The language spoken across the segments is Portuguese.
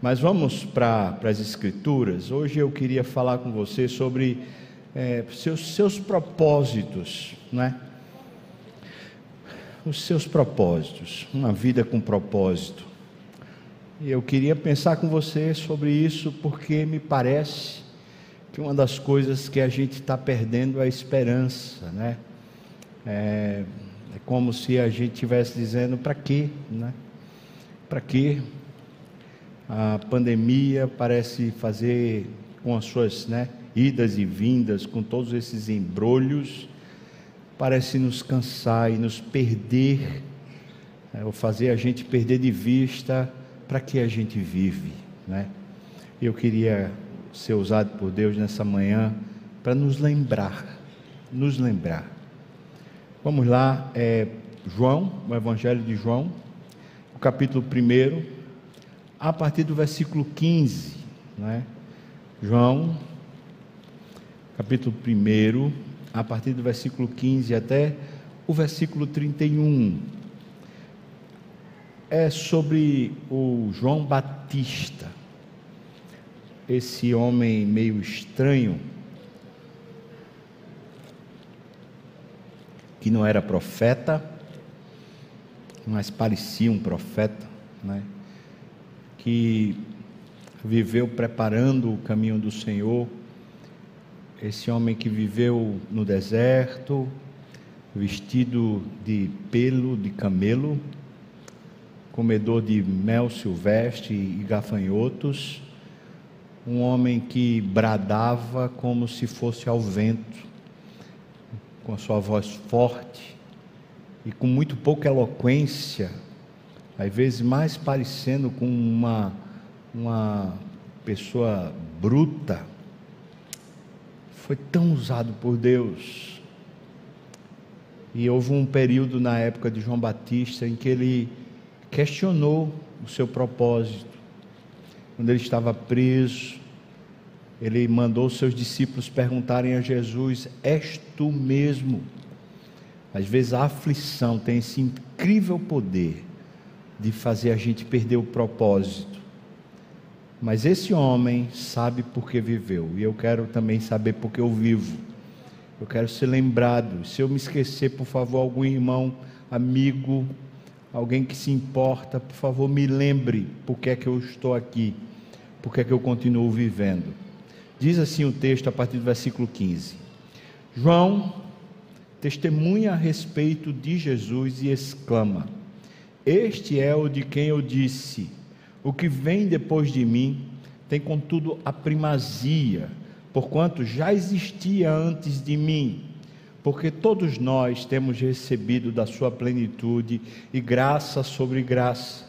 Mas vamos para as Escrituras. Hoje eu queria falar com você sobre é, seus, seus propósitos, não é? Os seus propósitos, uma vida com propósito. E eu queria pensar com você sobre isso porque me parece que uma das coisas que a gente está perdendo é a esperança, né? É, é como se a gente estivesse dizendo para quê, né? Para quê? A pandemia parece fazer com as suas né, idas e vindas, com todos esses embrulhos, parece nos cansar e nos perder, é, ou fazer a gente perder de vista para que a gente vive. Né? Eu queria ser usado por Deus nessa manhã para nos lembrar, nos lembrar. Vamos lá, é, João, o Evangelho de João, o capítulo 1 a partir do versículo 15, né? João, capítulo 1, a partir do versículo 15 até o versículo 31. É sobre o João Batista, esse homem meio estranho, que não era profeta, mas parecia um profeta, né? Que viveu preparando o caminho do Senhor, esse homem que viveu no deserto, vestido de pelo de camelo, comedor de mel silvestre e gafanhotos, um homem que bradava como se fosse ao vento, com a sua voz forte e com muito pouca eloquência, às vezes mais parecendo com uma, uma pessoa bruta, foi tão usado por Deus. E houve um período na época de João Batista em que ele questionou o seu propósito. Quando ele estava preso, ele mandou seus discípulos perguntarem a Jesus: És tu mesmo? Às vezes a aflição tem esse incrível poder de fazer a gente perder o propósito. Mas esse homem sabe por que viveu, e eu quero também saber por que eu vivo. Eu quero ser lembrado. Se eu me esquecer, por favor, algum irmão, amigo, alguém que se importa, por favor, me lembre por que é que eu estou aqui, por que é que eu continuo vivendo. Diz assim o texto a partir do versículo 15. João testemunha a respeito de Jesus e exclama: este é o de quem eu disse: O que vem depois de mim tem, contudo, a primazia, porquanto já existia antes de mim. Porque todos nós temos recebido da sua plenitude e graça sobre graça.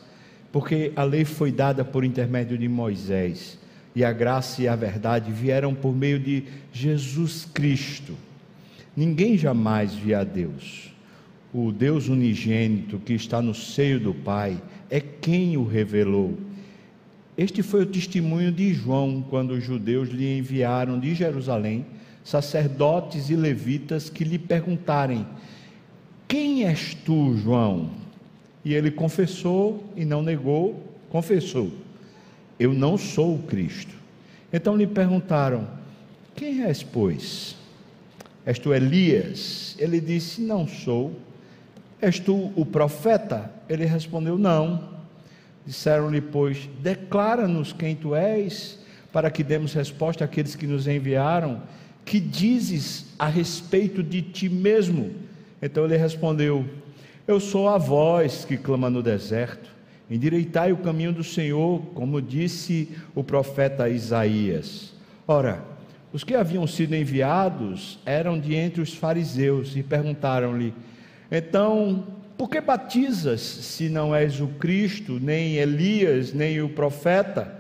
Porque a lei foi dada por intermédio de Moisés, e a graça e a verdade vieram por meio de Jesus Cristo. Ninguém jamais via a Deus o Deus unigênito que está no seio do Pai, é quem o revelou. Este foi o testemunho de João quando os judeus lhe enviaram de Jerusalém sacerdotes e levitas que lhe perguntarem: Quem és tu, João? E ele confessou e não negou, confessou: Eu não sou o Cristo. Então lhe perguntaram: Quem és, pois? És tu Elias? Ele disse: Não sou. És tu o profeta? Ele respondeu: Não. Disseram-lhe, pois, declara-nos quem tu és, para que demos resposta àqueles que nos enviaram. Que dizes a respeito de ti mesmo? Então ele respondeu: Eu sou a voz que clama no deserto. Endireitai o caminho do Senhor, como disse o profeta Isaías. Ora, os que haviam sido enviados eram de entre os fariseus e perguntaram-lhe: então, por que batizas se não és o Cristo, nem Elias, nem o profeta?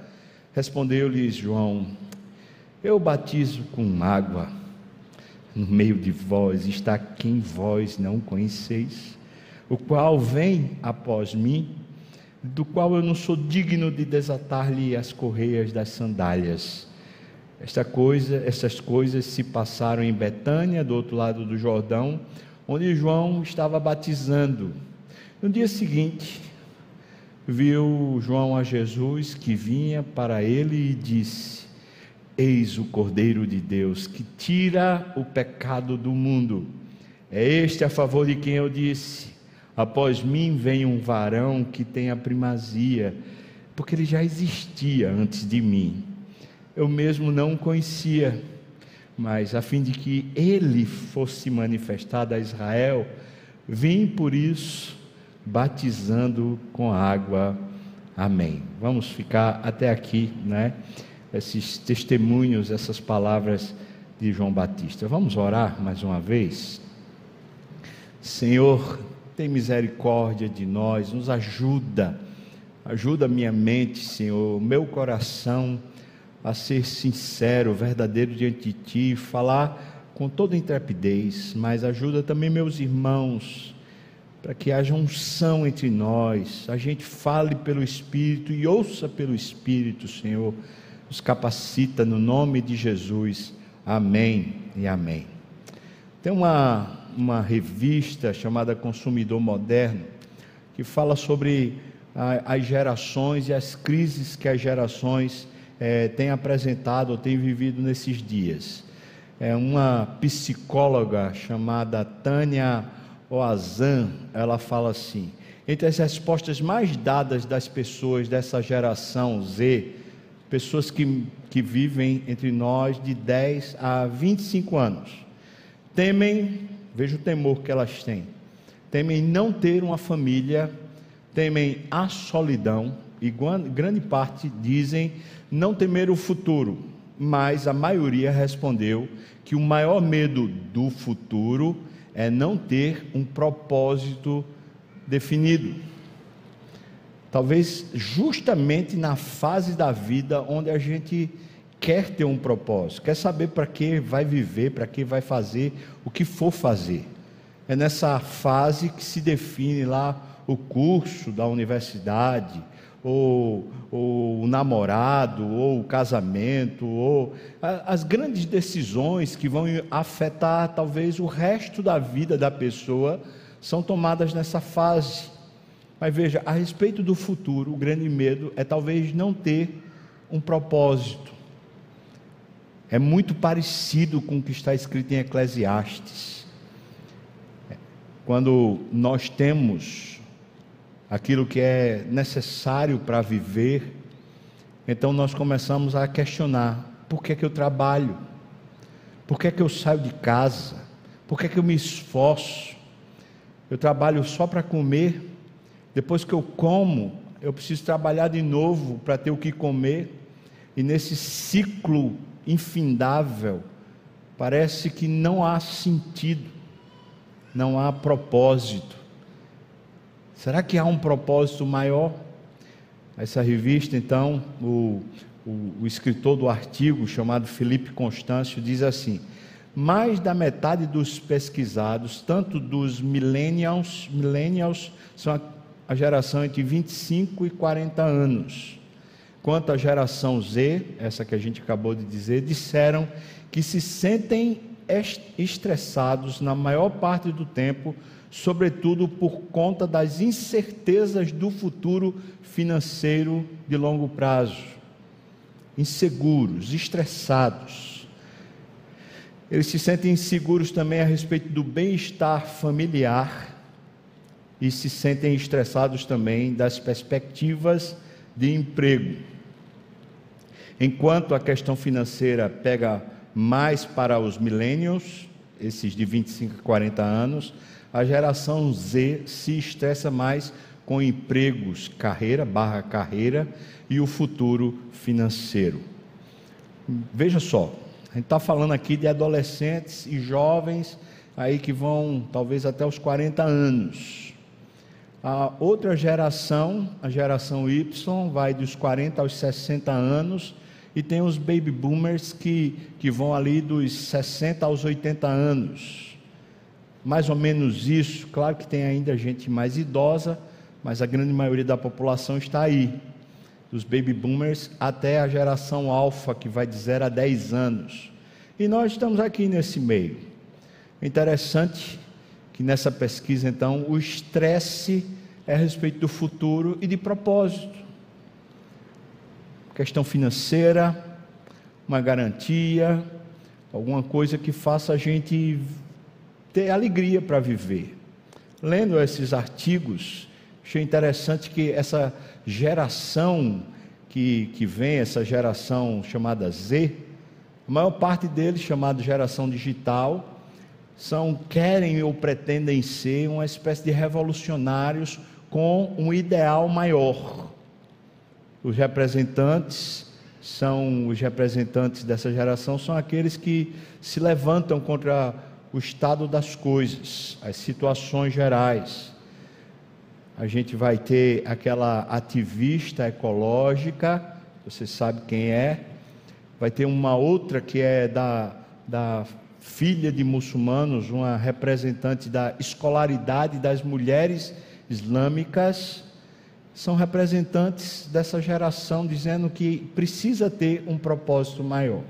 Respondeu-lhes João: Eu batizo com água. No meio de vós está quem vós não conheceis, o qual vem após mim, do qual eu não sou digno de desatar-lhe as correias das sandálias. Esta coisa, essas coisas se passaram em Betânia, do outro lado do Jordão, onde João estava batizando. No dia seguinte, viu João a Jesus que vinha para ele e disse: Eis o Cordeiro de Deus que tira o pecado do mundo. É este a favor de quem eu disse: Após mim vem um varão que tem a primazia, porque ele já existia antes de mim. Eu mesmo não o conhecia, mas a fim de que ele fosse manifestado a Israel, vim por isso batizando com água. Amém. Vamos ficar até aqui, né? esses testemunhos, essas palavras de João Batista. Vamos orar mais uma vez? Senhor, tem misericórdia de nós, nos ajuda, ajuda minha mente, Senhor, meu coração a ser sincero, verdadeiro diante de Ti, falar com toda intrepidez, mas ajuda também meus irmãos, para que haja unção entre nós, a gente fale pelo Espírito e ouça pelo Espírito, Senhor nos capacita no nome de Jesus. Amém e amém. Tem uma, uma revista chamada Consumidor Moderno que fala sobre a, as gerações e as crises que as gerações é, têm apresentado ou têm vivido nesses dias. É uma psicóloga chamada Tânia Oazan, ela fala assim: entre as respostas mais dadas das pessoas dessa geração Z, pessoas que, que vivem entre nós de 10 a 25 anos. Temem, veja o temor que elas têm, temem não ter uma família, temem a solidão, e grande parte dizem não temer o futuro, mas a maioria respondeu que o maior medo do futuro é não ter um propósito definido. Talvez justamente na fase da vida onde a gente quer ter um propósito, quer saber para que vai viver, para que vai fazer o que for fazer. É nessa fase que se define lá o curso da universidade, ou, ou o namorado, ou o casamento, ou as grandes decisões que vão afetar talvez o resto da vida da pessoa são tomadas nessa fase. Mas veja, a respeito do futuro, o grande medo é talvez não ter um propósito. É muito parecido com o que está escrito em Eclesiastes. Quando nós temos aquilo que é necessário para viver, então nós começamos a questionar: por que, é que eu trabalho? Por que, é que eu saio de casa? Por que, é que eu me esforço? Eu trabalho só para comer? Depois que eu como, eu preciso trabalhar de novo para ter o que comer. E nesse ciclo infindável, parece que não há sentido, não há propósito. Será que há um propósito maior? Essa revista, então, o, o, o escritor do artigo, chamado Felipe Constâncio, diz assim: mais da metade dos pesquisados, tanto dos millennials, millennials são a geração entre 25 e 40 anos. Quanto à geração Z, essa que a gente acabou de dizer, disseram que se sentem estressados na maior parte do tempo, sobretudo por conta das incertezas do futuro financeiro de longo prazo. Inseguros, estressados. Eles se sentem inseguros também a respeito do bem-estar familiar e se sentem estressados também das perspectivas de emprego. Enquanto a questão financeira pega mais para os millennials, esses de 25 a 40 anos, a geração Z se estressa mais com empregos, carreira barra carreira e o futuro financeiro. Veja só, a gente está falando aqui de adolescentes e jovens aí que vão talvez até os 40 anos. A outra geração, a geração Y, vai dos 40 aos 60 anos, e tem os baby boomers que, que vão ali dos 60 aos 80 anos. Mais ou menos isso, claro que tem ainda gente mais idosa, mas a grande maioria da população está aí. Dos baby boomers até a geração alfa, que vai de 0 a 10 anos. E nós estamos aqui nesse meio. Interessante que nessa pesquisa, então, o estresse é a respeito do futuro e de propósito. Questão financeira, uma garantia, alguma coisa que faça a gente ter alegria para viver. Lendo esses artigos, achei interessante que essa geração que, que vem, essa geração chamada Z, a maior parte deles, chamada geração digital, são querem ou pretendem ser uma espécie de revolucionários com um ideal maior. Os representantes são os representantes dessa geração são aqueles que se levantam contra o estado das coisas, as situações gerais. A gente vai ter aquela ativista ecológica, você sabe quem é. Vai ter uma outra que é da, da filha de muçulmanos, uma representante da escolaridade das mulheres islâmicas. São representantes dessa geração dizendo que precisa ter um propósito maior.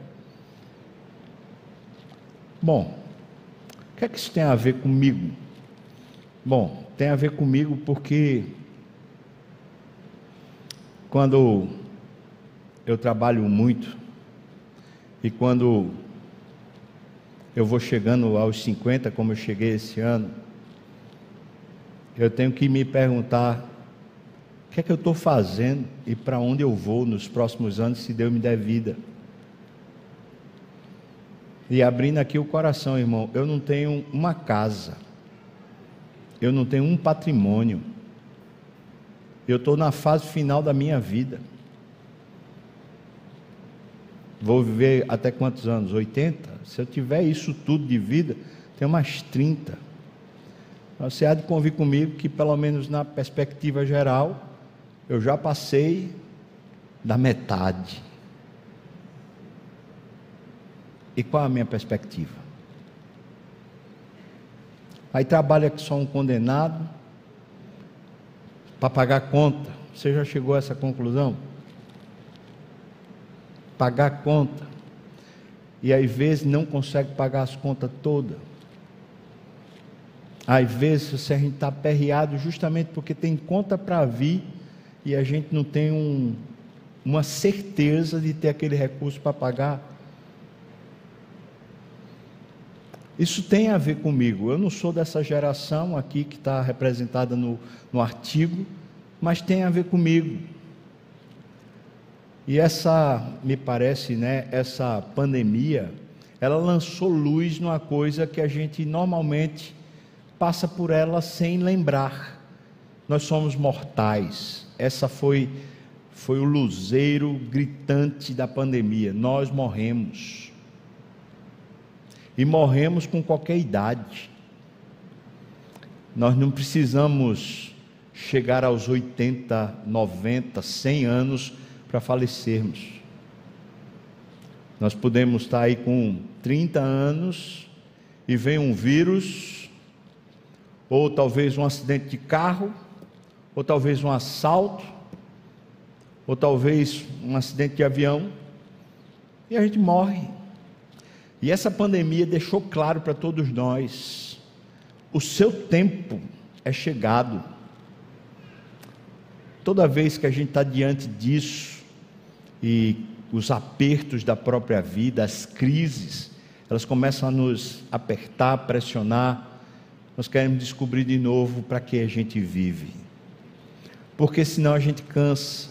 Bom, que é que isso tem a ver comigo? Bom, tem a ver comigo porque quando eu trabalho muito e quando eu vou chegando aos 50, como eu cheguei esse ano, eu tenho que me perguntar o que é que eu estou fazendo e para onde eu vou nos próximos anos, se Deus me der vida. E abrindo aqui o coração, irmão, eu não tenho uma casa, eu não tenho um patrimônio, eu estou na fase final da minha vida. Vou viver até quantos anos? 80? Se eu tiver isso tudo de vida, tenho mais 30. Você há de convir comigo que, pelo menos na perspectiva geral, eu já passei da metade. E qual a minha perspectiva? Aí trabalha que só um condenado para pagar conta. Você já chegou a essa conclusão? Pagar conta. E às vezes não consegue pagar as contas todas. Às vezes a gente está aperreado justamente porque tem conta para vir e a gente não tem um, uma certeza de ter aquele recurso para pagar. Isso tem a ver comigo. Eu não sou dessa geração aqui que está representada no, no artigo, mas tem a ver comigo. E essa, me parece, né, essa pandemia, ela lançou luz numa coisa que a gente normalmente passa por ela sem lembrar. Nós somos mortais. Essa foi foi o luzeiro gritante da pandemia. Nós morremos e morremos com qualquer idade. Nós não precisamos chegar aos 80, 90, 100 anos para falecermos. Nós podemos estar aí com 30 anos e vem um vírus, ou talvez um acidente de carro, ou talvez um assalto, ou talvez um acidente de avião, e a gente morre. E essa pandemia deixou claro para todos nós: o seu tempo é chegado. Toda vez que a gente está diante disso, e os apertos da própria vida, as crises, elas começam a nos apertar, pressionar, nós queremos descobrir de novo para que a gente vive. Porque senão a gente cansa.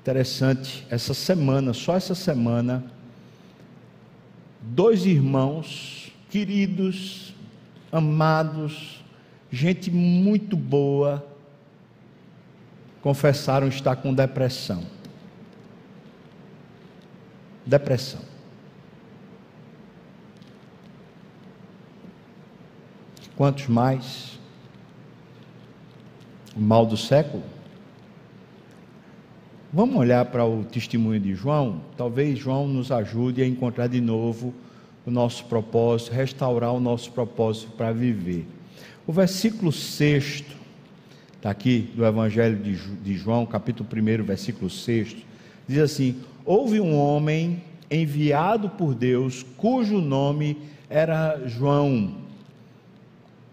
Interessante, essa semana, só essa semana, dois irmãos queridos, amados, gente muito boa, confessaram estar com depressão. Depressão. Quantos mais? O mal do século? Vamos olhar para o testemunho de João? Talvez João nos ajude a encontrar de novo o nosso propósito, restaurar o nosso propósito para viver. O versículo 6 está aqui do Evangelho de João, capítulo 1, versículo 6, diz assim: Houve um homem enviado por Deus, cujo nome era João.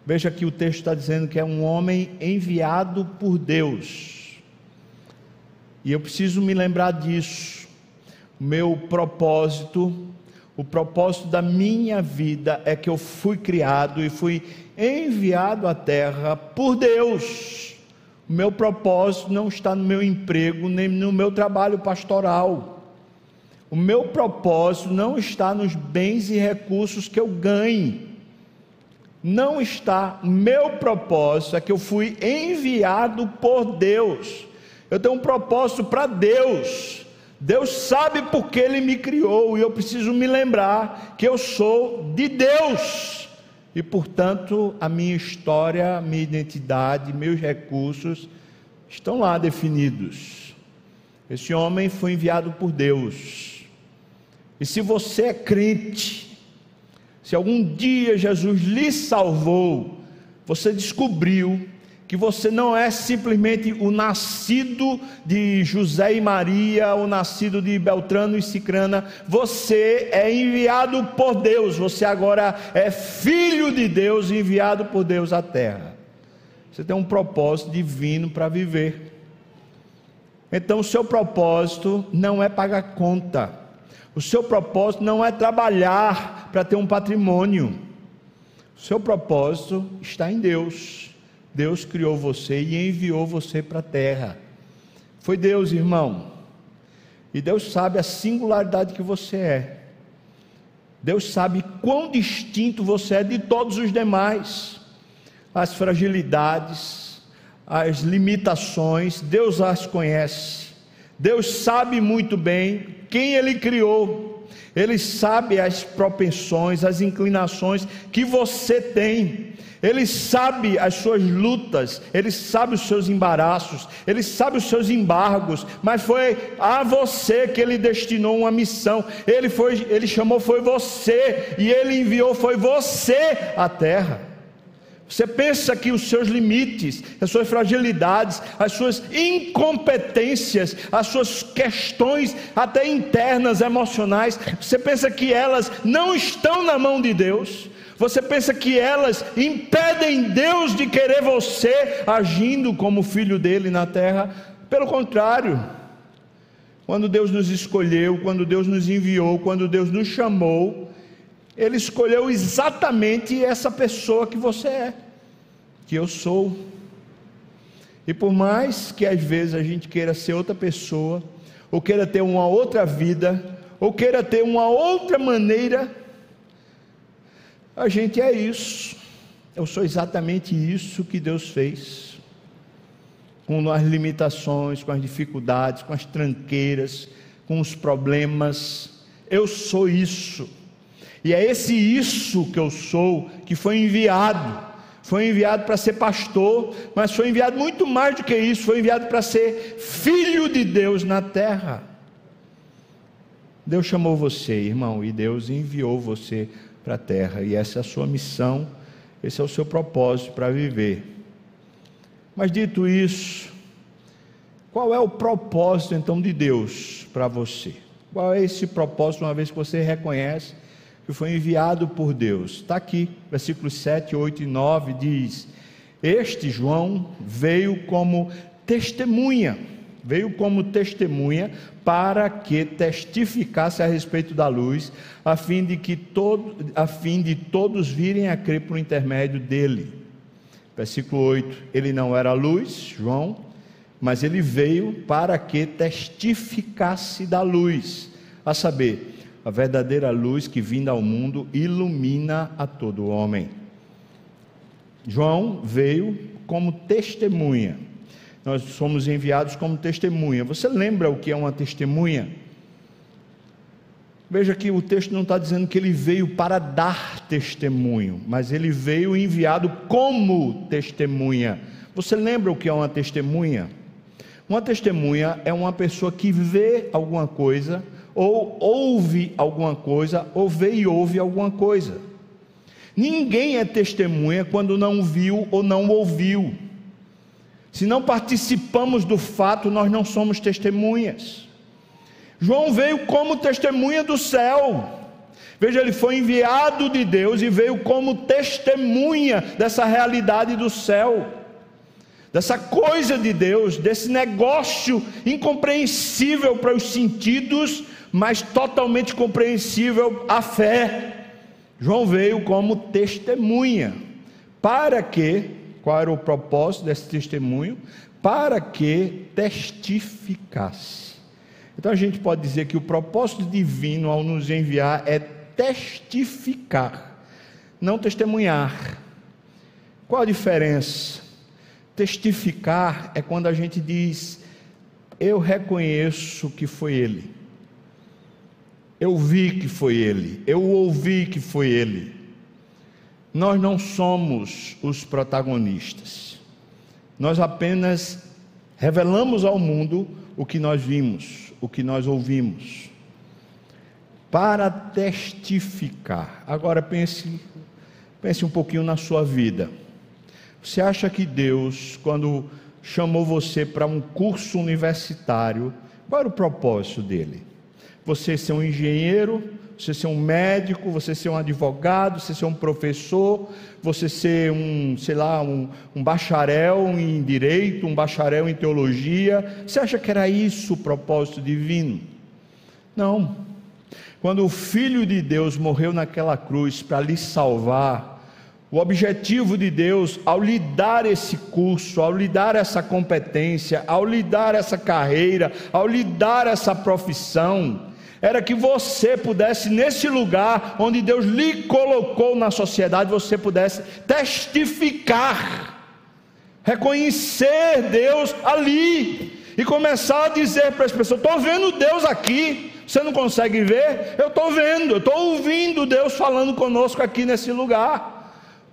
Veja que o texto está dizendo que é um homem enviado por Deus. E eu preciso me lembrar disso. O meu propósito, o propósito da minha vida é que eu fui criado e fui enviado à terra por Deus. O meu propósito não está no meu emprego, nem no meu trabalho pastoral. O meu propósito não está nos bens e recursos que eu ganhe não está. Meu propósito é que eu fui enviado por Deus. Eu tenho um propósito para Deus. Deus sabe por que Ele me criou e eu preciso me lembrar que eu sou de Deus. E portanto, a minha história, minha identidade, meus recursos estão lá definidos. Esse homem foi enviado por Deus. E se você é crente, se algum dia Jesus lhe salvou, você descobriu que você não é simplesmente o nascido de José e Maria, o nascido de Beltrano e Cicrana, você é enviado por Deus, você agora é filho de Deus, enviado por Deus à terra. Você tem um propósito divino para viver. Então, o seu propósito não é pagar conta. O seu propósito não é trabalhar para ter um patrimônio. O seu propósito está em Deus. Deus criou você e enviou você para a terra. Foi Deus, irmão. E Deus sabe a singularidade que você é. Deus sabe quão distinto você é de todos os demais. As fragilidades, as limitações, Deus as conhece. Deus sabe muito bem quem Ele criou, Ele sabe as propensões, as inclinações que você tem. Ele sabe as suas lutas, ele sabe os seus embaraços, ele sabe os seus embargos, mas foi a você que ele destinou uma missão. Ele foi, ele chamou foi você e ele enviou foi você à terra. Você pensa que os seus limites, as suas fragilidades, as suas incompetências, as suas questões até internas, emocionais, você pensa que elas não estão na mão de Deus? Você pensa que elas impedem Deus de querer você agindo como filho dele na terra? Pelo contrário, quando Deus nos escolheu, quando Deus nos enviou, quando Deus nos chamou, ele escolheu exatamente essa pessoa que você é, que eu sou. E por mais que às vezes a gente queira ser outra pessoa, ou queira ter uma outra vida, ou queira ter uma outra maneira, a gente é isso. Eu sou exatamente isso que Deus fez. Com as limitações, com as dificuldades, com as tranqueiras, com os problemas. Eu sou isso. E é esse isso que eu sou que foi enviado. Foi enviado para ser pastor, mas foi enviado muito mais do que isso, foi enviado para ser filho de Deus na terra. Deus chamou você, irmão, e Deus enviou você para a terra, e essa é a sua missão, esse é o seu propósito para viver. Mas dito isso, qual é o propósito então de Deus para você? Qual é esse propósito, uma vez que você reconhece que foi enviado por Deus. Está aqui, versículos 7, 8 e 9 diz: Este João veio como testemunha, veio como testemunha para que testificasse a respeito da luz, a fim de que todo, a fim de todos virem a crer por intermédio dele. Versículo 8: Ele não era luz, João, mas ele veio para que testificasse da luz, a saber, a verdadeira luz que vinda ao mundo ilumina a todo homem. João veio como testemunha. Nós somos enviados como testemunha. Você lembra o que é uma testemunha? Veja que o texto não está dizendo que ele veio para dar testemunho, mas ele veio enviado como testemunha. Você lembra o que é uma testemunha? Uma testemunha é uma pessoa que vê alguma coisa, ou ouve alguma coisa, ou vê e ouve alguma coisa. Ninguém é testemunha quando não viu ou não ouviu. Se não participamos do fato, nós não somos testemunhas. João veio como testemunha do céu, Veja, ele foi enviado de Deus e veio como testemunha dessa realidade do céu, dessa coisa de Deus, desse negócio incompreensível para os sentidos, mas totalmente compreensível à fé. João veio como testemunha. Para que, qual era o propósito desse testemunho? Para que testificasse. Então a gente pode dizer que o propósito divino ao nos enviar é testificar, não testemunhar. Qual a diferença? Testificar é quando a gente diz: Eu reconheço que foi Ele. Eu vi que foi Ele. Eu ouvi que foi Ele. Nós não somos os protagonistas. Nós apenas revelamos ao mundo o que nós vimos, o que nós ouvimos. Para testificar. Agora pense, pense um pouquinho na sua vida. Você acha que Deus, quando chamou você para um curso universitário, qual era o propósito dele? Você ser um engenheiro, você ser um médico, você ser um advogado, você ser um professor, você ser um, sei lá, um, um bacharel em direito, um bacharel em teologia. Você acha que era isso o propósito divino? Não. Quando o Filho de Deus morreu naquela cruz para lhe salvar, o objetivo de Deus, ao lhe dar esse curso, ao lhe dar essa competência, ao lhe dar essa carreira, ao lhe dar essa profissão, era que você pudesse, nesse lugar onde Deus lhe colocou na sociedade, você pudesse testificar, reconhecer Deus ali e começar a dizer para as pessoas: estou vendo Deus aqui. Você não consegue ver? Eu estou vendo, eu estou ouvindo Deus falando conosco aqui nesse lugar.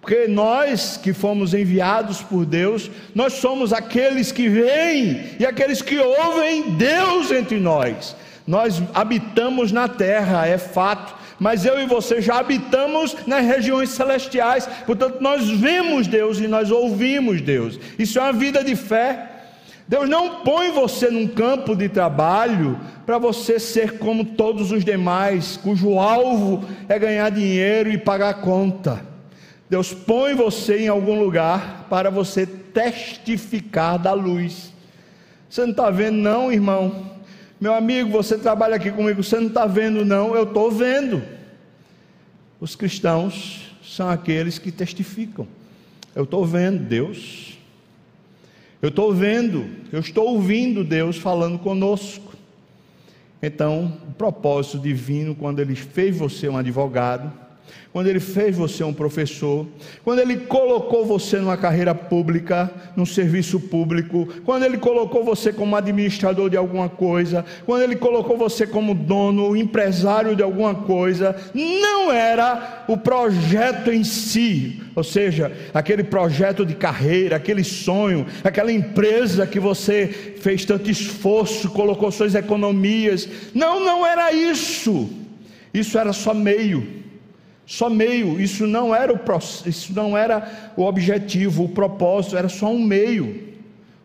Porque nós que fomos enviados por Deus, nós somos aqueles que veem e aqueles que ouvem Deus entre nós. Nós habitamos na terra, é fato, mas eu e você já habitamos nas regiões celestiais, portanto, nós vemos Deus e nós ouvimos Deus. Isso é uma vida de fé. Deus não põe você num campo de trabalho para você ser como todos os demais, cujo alvo é ganhar dinheiro e pagar conta. Deus põe você em algum lugar para você testificar da luz. Você não está vendo, não, irmão? Meu amigo, você trabalha aqui comigo, você não está vendo, não? Eu estou vendo. Os cristãos são aqueles que testificam. Eu estou vendo Deus. Eu estou vendo, eu estou ouvindo Deus falando conosco. Então, o propósito divino, quando Ele fez você um advogado, quando Ele fez você um professor, quando Ele colocou você numa carreira pública, num serviço público, quando Ele colocou você como administrador de alguma coisa, quando Ele colocou você como dono, empresário de alguma coisa, não era o projeto em si, ou seja, aquele projeto de carreira, aquele sonho, aquela empresa que você fez tanto esforço, colocou suas economias. Não, não era isso. Isso era só meio só meio, isso não era o isso não era o objetivo, o propósito, era só um meio,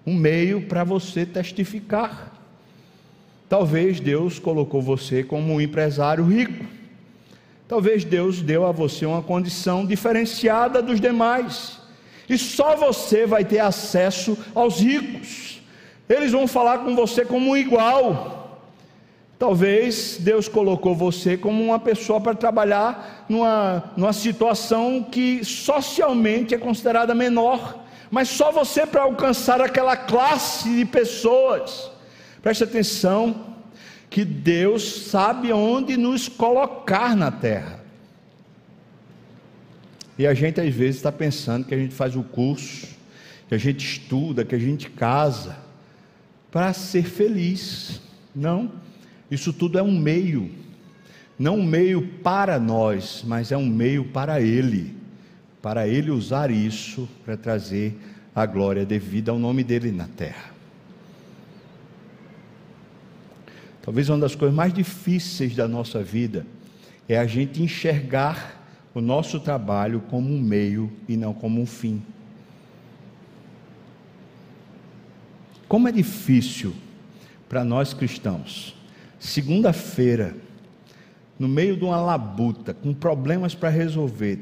um meio para você testificar. Talvez Deus colocou você como um empresário rico. Talvez Deus deu a você uma condição diferenciada dos demais. E só você vai ter acesso aos ricos. Eles vão falar com você como um igual. Talvez Deus colocou você como uma pessoa para trabalhar numa, numa situação que socialmente é considerada menor, mas só você para alcançar aquela classe de pessoas. Preste atenção, que Deus sabe onde nos colocar na terra. E a gente às vezes está pensando que a gente faz o curso, que a gente estuda, que a gente casa, para ser feliz. Não. Isso tudo é um meio, não um meio para nós, mas é um meio para Ele, para Ele usar isso para trazer a glória devida ao nome dele na terra. Talvez uma das coisas mais difíceis da nossa vida é a gente enxergar o nosso trabalho como um meio e não como um fim. Como é difícil para nós cristãos segunda-feira, no meio de uma labuta, com problemas para resolver,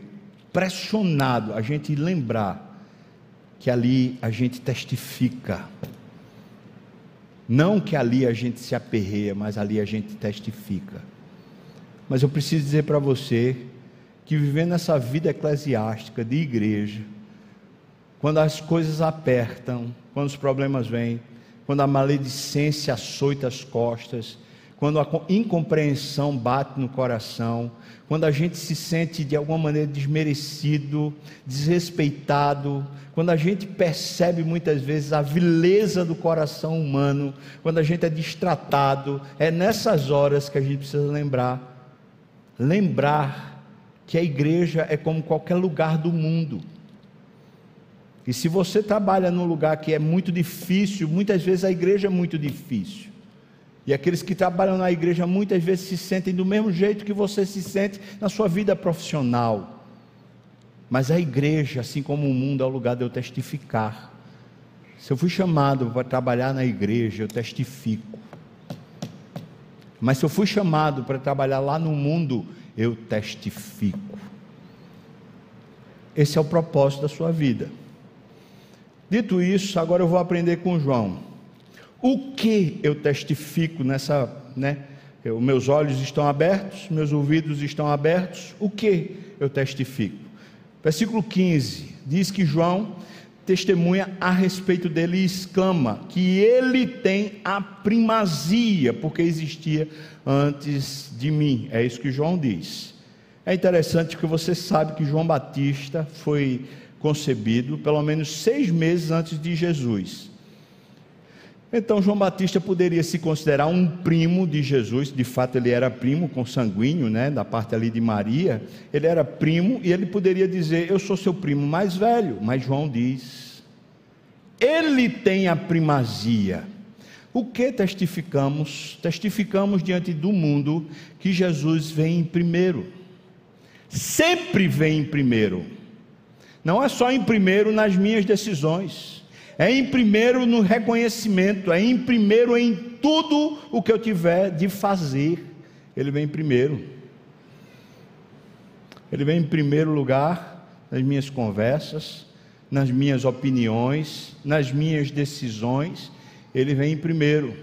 pressionado, a gente lembrar que ali a gente testifica. Não que ali a gente se aperreia, mas ali a gente testifica. Mas eu preciso dizer para você que vivendo essa vida eclesiástica de igreja, quando as coisas apertam, quando os problemas vêm, quando a maledicência açoita as costas, quando a incompreensão bate no coração, quando a gente se sente de alguma maneira desmerecido, desrespeitado, quando a gente percebe muitas vezes a vileza do coração humano, quando a gente é distratado, é nessas horas que a gente precisa lembrar lembrar que a igreja é como qualquer lugar do mundo. E se você trabalha num lugar que é muito difícil, muitas vezes a igreja é muito difícil. E aqueles que trabalham na igreja muitas vezes se sentem do mesmo jeito que você se sente na sua vida profissional. Mas a igreja, assim como o mundo, é o lugar de eu testificar. Se eu fui chamado para trabalhar na igreja, eu testifico. Mas se eu fui chamado para trabalhar lá no mundo, eu testifico. Esse é o propósito da sua vida. Dito isso, agora eu vou aprender com João. O que eu testifico nessa, né? Eu, meus olhos estão abertos, meus ouvidos estão abertos. O que eu testifico? Versículo 15 diz que João testemunha a respeito dele e exclama que ele tem a primazia, porque existia antes de mim. É isso que João diz. É interessante que você sabe que João Batista foi concebido pelo menos seis meses antes de Jesus. Então João Batista poderia se considerar um primo de Jesus, de fato ele era primo consanguíneo, né, da parte ali de Maria, ele era primo e ele poderia dizer: "Eu sou seu primo mais velho", mas João diz: "Ele tem a primazia". O que testificamos? Testificamos diante do mundo que Jesus vem em primeiro. Sempre vem em primeiro. Não é só em primeiro nas minhas decisões é em primeiro no reconhecimento, é em primeiro em tudo o que eu tiver de fazer. Ele vem em primeiro. Ele vem em primeiro lugar nas minhas conversas, nas minhas opiniões, nas minhas decisões. Ele vem em primeiro.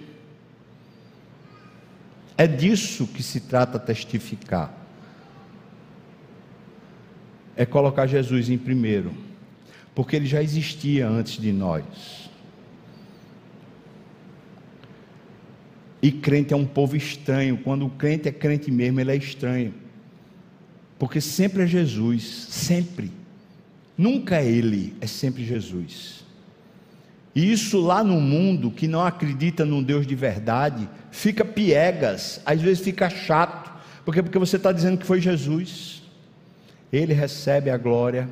É disso que se trata testificar. É colocar Jesus em primeiro porque ele já existia antes de nós. E crente é um povo estranho. Quando o crente é crente mesmo, ele é estranho. Porque sempre é Jesus, sempre. Nunca é ele, é sempre Jesus. E isso lá no mundo que não acredita num Deus de verdade, fica piegas, às vezes fica chato. Porque porque você está dizendo que foi Jesus. Ele recebe a glória,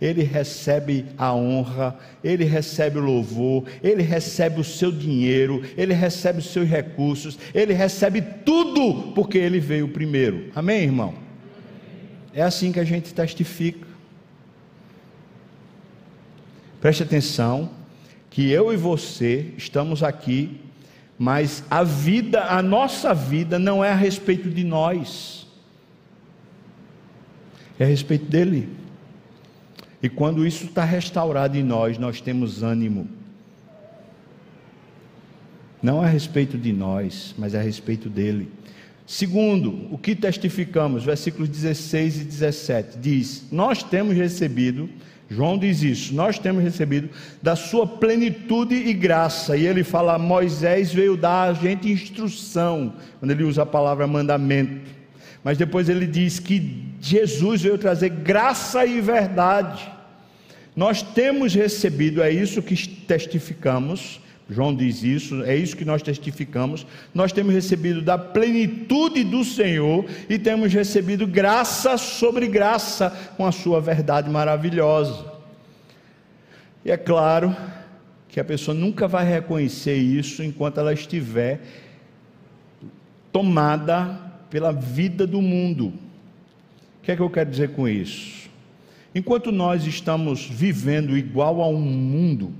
ele recebe a honra, ele recebe o louvor, ele recebe o seu dinheiro, ele recebe os seus recursos, ele recebe tudo, porque ele veio primeiro. Amém, irmão? É assim que a gente testifica. Preste atenção, que eu e você estamos aqui, mas a vida, a nossa vida não é a respeito de nós, é a respeito dele. E quando isso está restaurado em nós, nós temos ânimo. Não a respeito de nós, mas a respeito dele. Segundo, o que testificamos, versículos 16 e 17, diz: Nós temos recebido, João diz isso, nós temos recebido da sua plenitude e graça. E ele fala: Moisés veio dar a gente instrução, quando ele usa a palavra mandamento. Mas depois ele diz que Jesus veio trazer graça e verdade. Nós temos recebido, é isso que testificamos, João diz isso, é isso que nós testificamos. Nós temos recebido da plenitude do Senhor e temos recebido graça sobre graça com a Sua verdade maravilhosa. E é claro que a pessoa nunca vai reconhecer isso enquanto ela estiver tomada pela vida do mundo. O que é que eu quero dizer com isso? Enquanto nós estamos vivendo igual a um mundo,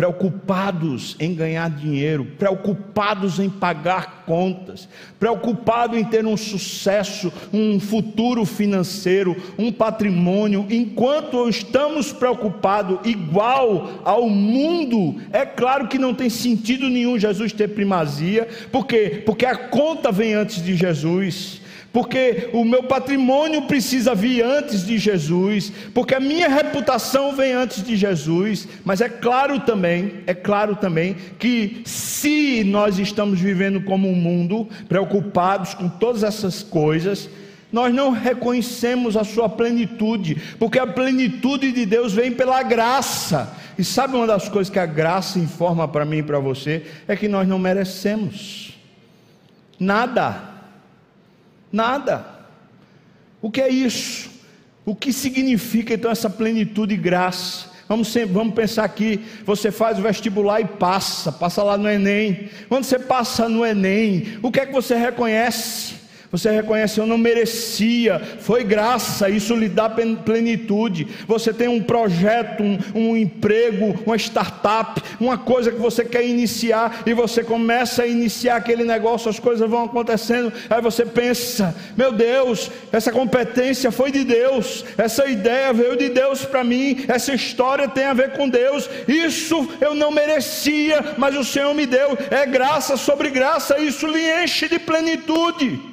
preocupados em ganhar dinheiro, preocupados em pagar contas, preocupados em ter um sucesso, um futuro financeiro, um patrimônio, enquanto estamos preocupados igual ao mundo, é claro que não tem sentido nenhum Jesus ter primazia, por quê? Porque a conta vem antes de Jesus porque o meu patrimônio precisa vir antes de Jesus, porque a minha reputação vem antes de Jesus, mas é claro também, é claro também que se nós estamos vivendo como um mundo preocupados com todas essas coisas, nós não reconhecemos a sua plenitude, porque a plenitude de Deus vem pela graça. E sabe uma das coisas que a graça informa para mim e para você é que nós não merecemos nada. Nada. O que é isso? O que significa então essa plenitude e graça? Vamos, sempre, vamos pensar aqui: você faz o vestibular e passa, passa lá no Enem. Quando você passa no Enem, o que é que você reconhece? Você reconhece, eu não merecia, foi graça, isso lhe dá plenitude. Você tem um projeto, um, um, emprego, uma startup, uma coisa que você quer iniciar, e você começa a iniciar aquele negócio, as coisas vão acontecendo, aí você pensa: meu Deus, essa competência foi de Deus, essa ideia veio de Deus para mim, essa história tem a ver com Deus, isso eu não merecia, mas o Senhor me deu, é graça sobre graça, isso lhe enche de plenitude.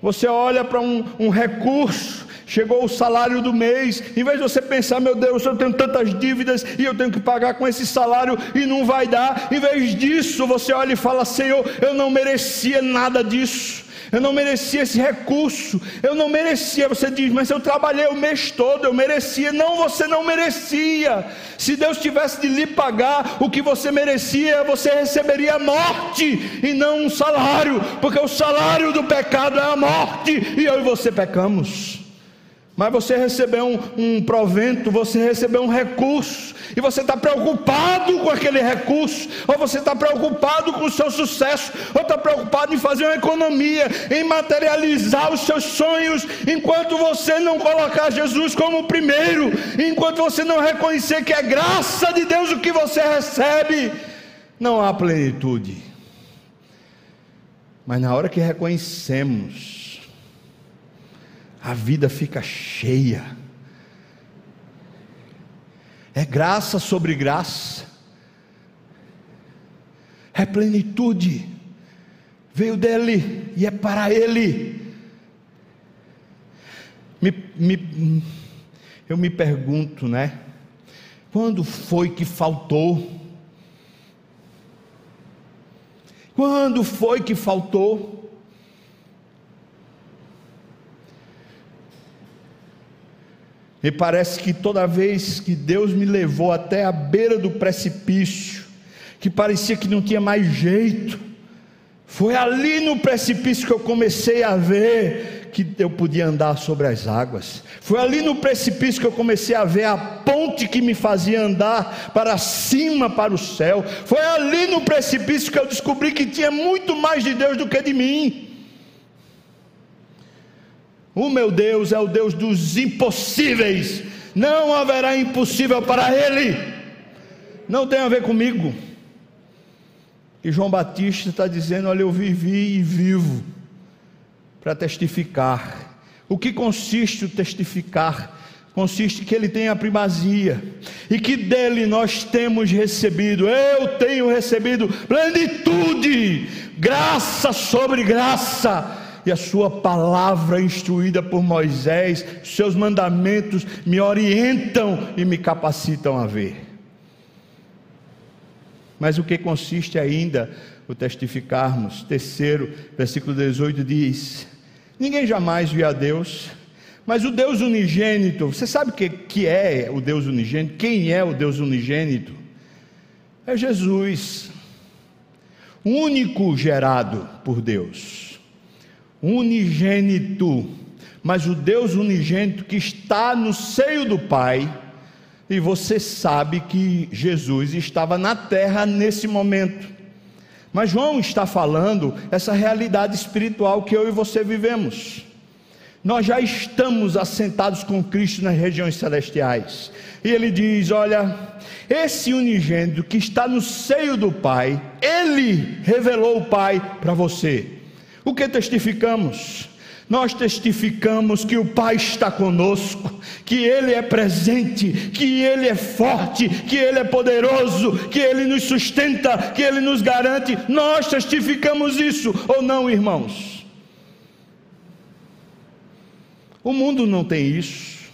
Você olha para um, um, recurso, chegou o salário do mês, em vez de você pensar, meu Deus, eu tenho tantas dívidas e eu tenho que pagar com esse salário e não vai dar, em vez disso, você olha e fala, Senhor, eu não merecia nada disso eu não merecia esse recurso, eu não merecia. Você diz, mas eu trabalhei o mês todo, eu merecia. Não, você não merecia. Se Deus tivesse de lhe pagar o que você merecia, você receberia a morte e não um salário, porque o salário do pecado é a morte, e eu e você pecamos. Mas você recebeu um, um provento, você recebeu um recurso, e você está preocupado com aquele recurso, ou você está preocupado com o seu sucesso, ou está preocupado em fazer uma economia, em materializar os seus sonhos, enquanto você não colocar Jesus como primeiro, enquanto você não reconhecer que é graça de Deus o que você recebe, não há plenitude. Mas na hora que reconhecemos, a vida fica cheia. É graça sobre graça, é plenitude, veio dele e é para ele. Me, me, eu me pergunto, né? Quando foi que faltou? Quando foi que faltou? Me parece que toda vez que Deus me levou até a beira do precipício, que parecia que não tinha mais jeito, foi ali no precipício que eu comecei a ver que eu podia andar sobre as águas. Foi ali no precipício que eu comecei a ver a ponte que me fazia andar para cima, para o céu. Foi ali no precipício que eu descobri que tinha muito mais de Deus do que de mim. O meu Deus é o Deus dos impossíveis. Não haverá impossível para Ele. Não tem a ver comigo. E João Batista está dizendo: Olha, eu vivi e vivo para testificar. O que consiste o testificar? Consiste que ele tem a primazia e que dele nós temos recebido, eu tenho recebido plenitude, graça sobre graça e a sua palavra instruída por Moisés, seus mandamentos me orientam e me capacitam a ver. Mas o que consiste ainda o testificarmos? Terceiro, versículo 18 diz: Ninguém jamais viu a Deus, mas o Deus unigênito, você sabe o que, que é o Deus unigênito? Quem é o Deus unigênito? É Jesus, único gerado por Deus unigênito, mas o Deus unigênito que está no seio do Pai, e você sabe que Jesus estava na terra nesse momento. Mas João está falando essa realidade espiritual que eu e você vivemos. Nós já estamos assentados com Cristo nas regiões celestiais. E ele diz: Olha, esse unigênito que está no seio do Pai, ele revelou o Pai para você. O que testificamos? Nós testificamos que o Pai está conosco, que Ele é presente, que Ele é forte, que Ele é poderoso, que Ele nos sustenta, que Ele nos garante. Nós testificamos isso ou não, irmãos? O mundo não tem isso.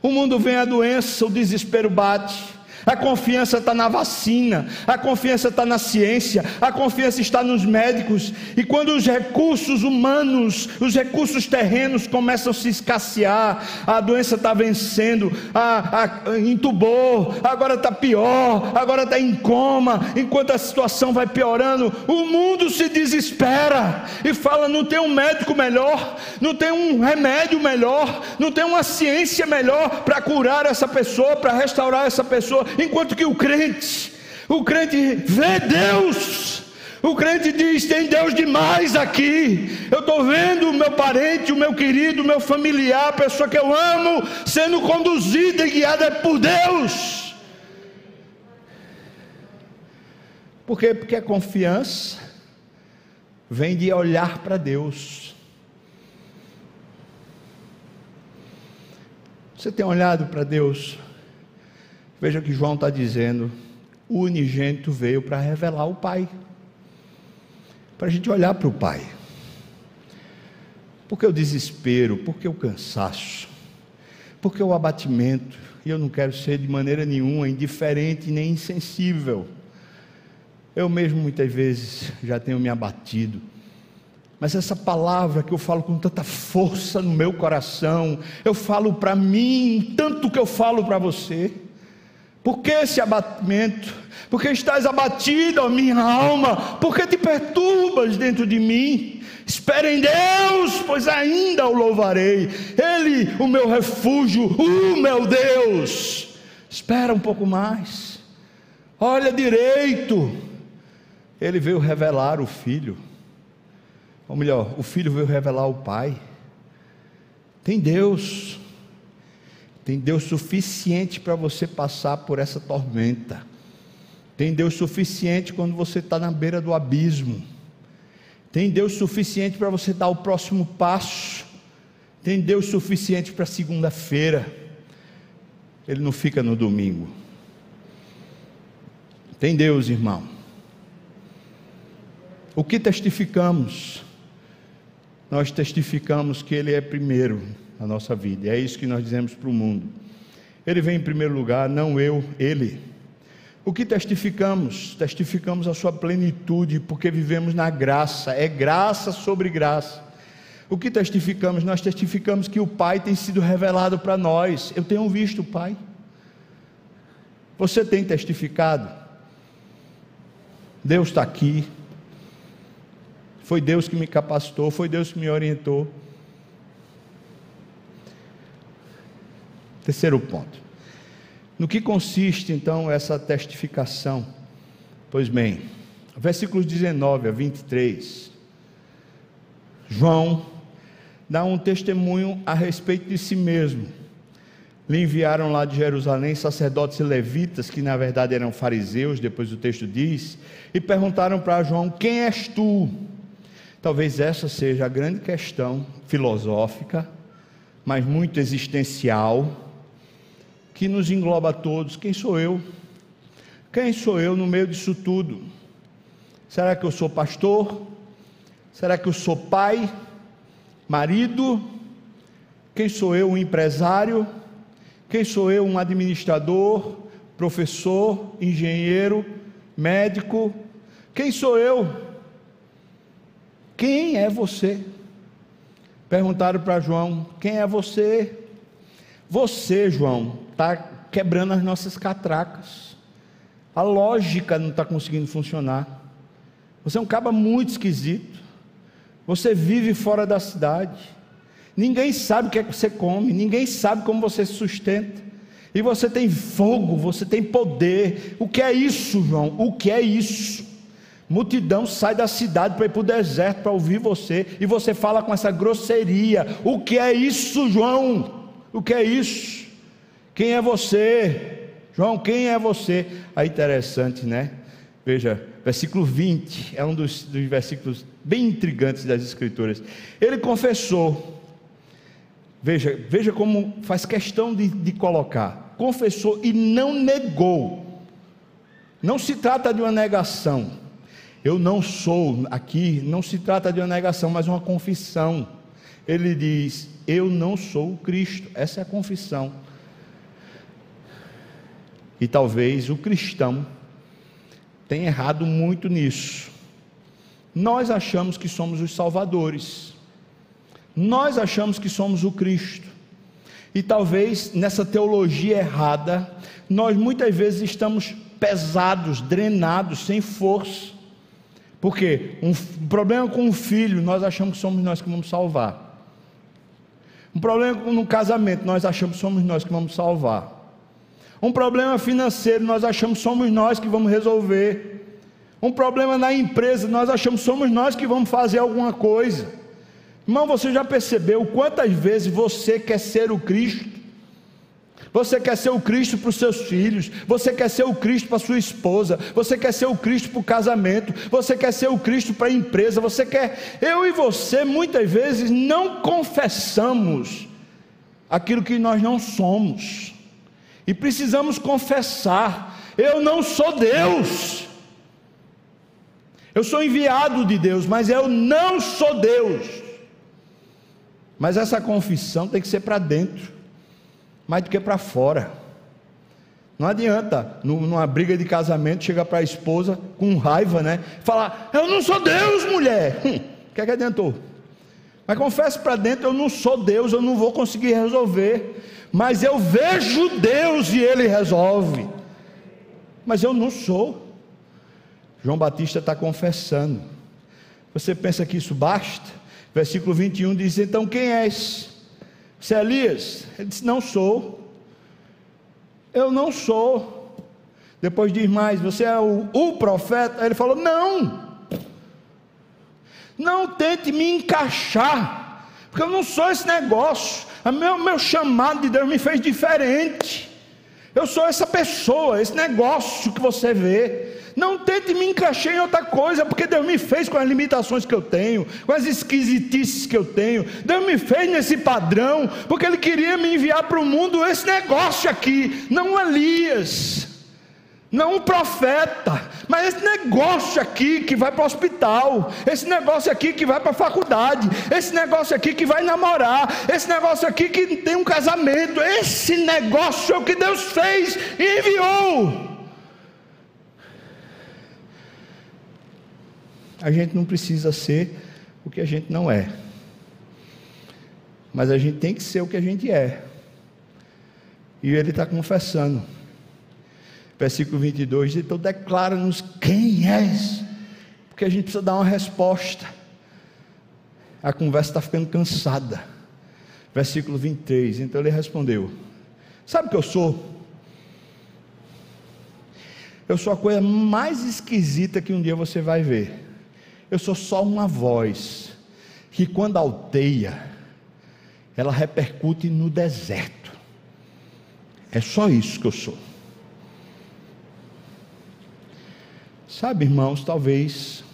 O mundo vem a doença, o desespero bate. A confiança está na vacina, a confiança está na ciência, a confiança está nos médicos. E quando os recursos humanos, os recursos terrenos começam a se escassear, a doença está vencendo, a, a, entubou, agora está pior, agora está em coma, enquanto a situação vai piorando, o mundo se desespera e fala: não tem um médico melhor, não tem um remédio melhor, não tem uma ciência melhor para curar essa pessoa, para restaurar essa pessoa enquanto que o crente, o crente vê Deus. O crente diz: tem Deus demais aqui. Eu estou vendo o meu parente, o meu querido, o meu familiar, a pessoa que eu amo, sendo conduzida e guiada por Deus. Por quê? Porque a confiança vem de olhar para Deus. Você tem olhado para Deus? Veja que João está dizendo: o unigênito veio para revelar o Pai, para a gente olhar para o Pai. Porque o desespero, porque o cansaço, porque o abatimento, e eu não quero ser de maneira nenhuma indiferente nem insensível. Eu mesmo muitas vezes já tenho me abatido. Mas essa palavra que eu falo com tanta força no meu coração, eu falo para mim, tanto que eu falo para você. Por que esse abatimento? Porque estás abatido, ó minha alma? Porque te perturbas dentro de mim? Espera em Deus, pois ainda o louvarei. Ele, o meu refúgio, o meu Deus. Espera um pouco mais. Olha direito. Ele veio revelar o filho. Ou melhor, o filho veio revelar o pai. Tem Deus tem Deus suficiente para você passar por essa tormenta. Tem Deus suficiente quando você está na beira do abismo. Tem Deus suficiente para você dar o próximo passo. Tem Deus suficiente para segunda-feira. Ele não fica no domingo. Tem Deus, irmão. O que testificamos? Nós testificamos que Ele é primeiro na nossa vida. E é isso que nós dizemos para o mundo. Ele vem em primeiro lugar, não eu, ele. O que testificamos? Testificamos a sua plenitude, porque vivemos na graça, é graça sobre graça. O que testificamos? Nós testificamos que o Pai tem sido revelado para nós. Eu tenho visto o Pai. Você tem testificado? Deus está aqui. Foi Deus que me capacitou, foi Deus que me orientou. Terceiro ponto. No que consiste então essa testificação? Pois bem, versículos 19 a 23. João dá um testemunho a respeito de si mesmo. Lhe enviaram lá de Jerusalém sacerdotes e levitas, que na verdade eram fariseus, depois o texto diz, e perguntaram para João: Quem és tu? Talvez essa seja a grande questão filosófica, mas muito existencial que nos engloba a todos. Quem sou eu? Quem sou eu no meio disso tudo? Será que eu sou pastor? Será que eu sou pai? Marido? Quem sou eu, um empresário? Quem sou eu, um administrador? Professor? Engenheiro? Médico? Quem sou eu? Quem é você? Perguntaram para João: Quem é você? Você, João, está quebrando as nossas catracas. A lógica não está conseguindo funcionar. Você é um caba muito esquisito. Você vive fora da cidade. Ninguém sabe o que é que você come, ninguém sabe como você se sustenta. E você tem fogo, você tem poder. O que é isso, João? O que é isso? Multidão sai da cidade para ir para o deserto para ouvir você, e você fala com essa grosseria. O que é isso, João? O que é isso? Quem é você? João, quem é você? Aí interessante, né? Veja, versículo 20 é um dos, dos versículos bem intrigantes das Escrituras. Ele confessou, veja, veja como faz questão de, de colocar: confessou e não negou. Não se trata de uma negação eu não sou, aqui não se trata de uma negação, mas uma confissão. Ele diz: Eu não sou o Cristo. Essa é a confissão. E talvez o cristão tenha errado muito nisso. Nós achamos que somos os salvadores. Nós achamos que somos o Cristo. E talvez nessa teologia errada, nós muitas vezes estamos pesados, drenados, sem força. Porque um problema com um filho, nós achamos que somos nós que vamos salvar. Um problema no casamento, nós achamos que somos nós que vamos salvar. Um problema financeiro, nós achamos somos nós que vamos resolver. Um problema na empresa, nós achamos somos nós que vamos fazer alguma coisa. Irmão, você já percebeu quantas vezes você quer ser o Cristo? Você quer ser o Cristo para os seus filhos, você quer ser o Cristo para sua esposa, você quer ser o Cristo para o casamento, você quer ser o Cristo para a empresa, você quer. Eu e você muitas vezes não confessamos aquilo que nós não somos, e precisamos confessar: eu não sou Deus. Eu sou enviado de Deus, mas eu não sou Deus. Mas essa confissão tem que ser para dentro mais do que para fora. Não adianta, numa briga de casamento, chegar para a esposa com raiva, né? Falar, eu não sou Deus, mulher. O que é que adiantou? Mas confesso para dentro, eu não sou Deus, eu não vou conseguir resolver. Mas eu vejo Deus e Ele resolve. Mas eu não sou. João Batista está confessando. Você pensa que isso basta? Versículo 21 diz: Então quem és? Você é Elias? Ele disse: Não sou. Eu não sou. Depois diz mais: Você é o, o profeta? Aí ele falou: Não. Não tente me encaixar, porque eu não sou esse negócio. O meu, meu chamado de Deus me fez diferente. Eu sou essa pessoa, esse negócio que você vê. Não tente me encaixar em outra coisa, porque Deus me fez com as limitações que eu tenho, com as esquisitices que eu tenho. Deus me fez nesse padrão, porque Ele queria me enviar para o mundo esse negócio aqui, não Elias, não o profeta, mas esse negócio aqui que vai para o hospital, esse negócio aqui que vai para a faculdade, esse negócio aqui que vai namorar, esse negócio aqui que tem um casamento, esse negócio é o que Deus fez e enviou. a gente não precisa ser o que a gente não é. Mas a gente tem que ser o que a gente é. E ele está confessando. Versículo 22 Então declara-nos quem és. Porque a gente precisa dar uma resposta. A conversa está ficando cansada. Versículo 23. Então ele respondeu: Sabe o que eu sou? Eu sou a coisa mais esquisita que um dia você vai ver. Eu sou só uma voz que, quando alteia, ela repercute no deserto. É só isso que eu sou. Sabe, irmãos, talvez